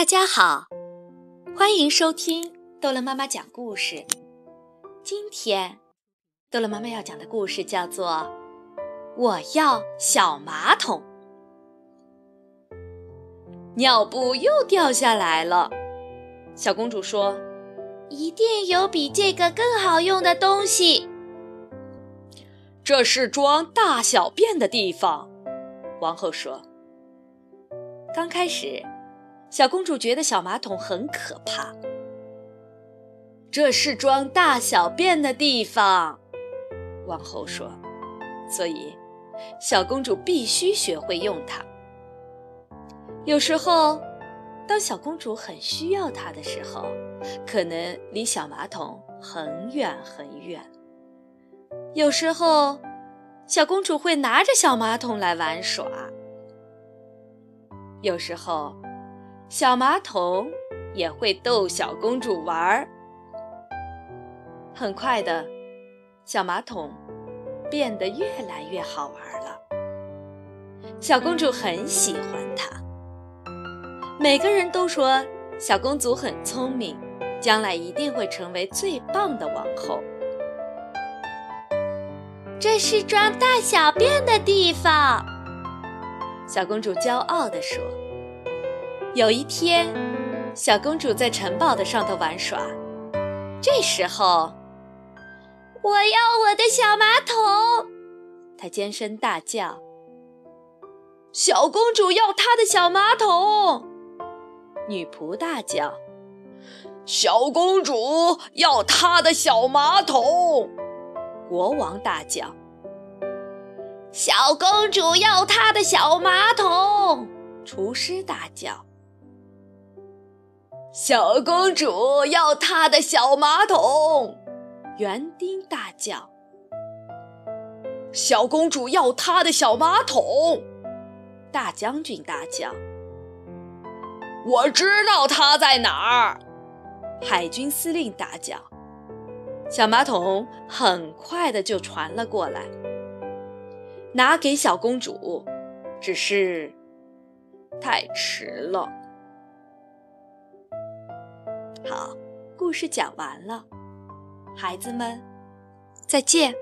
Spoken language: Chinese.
大家好，欢迎收听逗乐妈妈讲故事。今天，逗乐妈妈要讲的故事叫做《我要小马桶》。尿布又掉下来了，小公主说：“一定有比这个更好用的东西。”这是装大小便的地方，王后说。刚开始。小公主觉得小马桶很可怕。这是装大小便的地方，王后说，所以小公主必须学会用它。有时候，当小公主很需要它的时候，可能离小马桶很远很远。有时候，小公主会拿着小马桶来玩耍。有时候。小马桶也会逗小公主玩儿。很快的，小马桶变得越来越好玩了。小公主很喜欢它。每个人都说小公主很聪明，将来一定会成为最棒的王后。这是装大小便的地方，小公主骄傲地说。有一天，小公主在城堡的上头玩耍。这时候，我要我的小马桶！她尖声大叫。小公主要她的小马桶！女仆大叫。小公主要她的小马桶！国王大叫。小公主要她的小马桶！厨师大叫。小公主要她的小马桶，园丁大叫。小公主要她的小马桶，大将军大叫。我知道她在哪儿，海军司令大叫。小马桶很快的就传了过来，拿给小公主，只是太迟了。好，故事讲完了，孩子们，再见。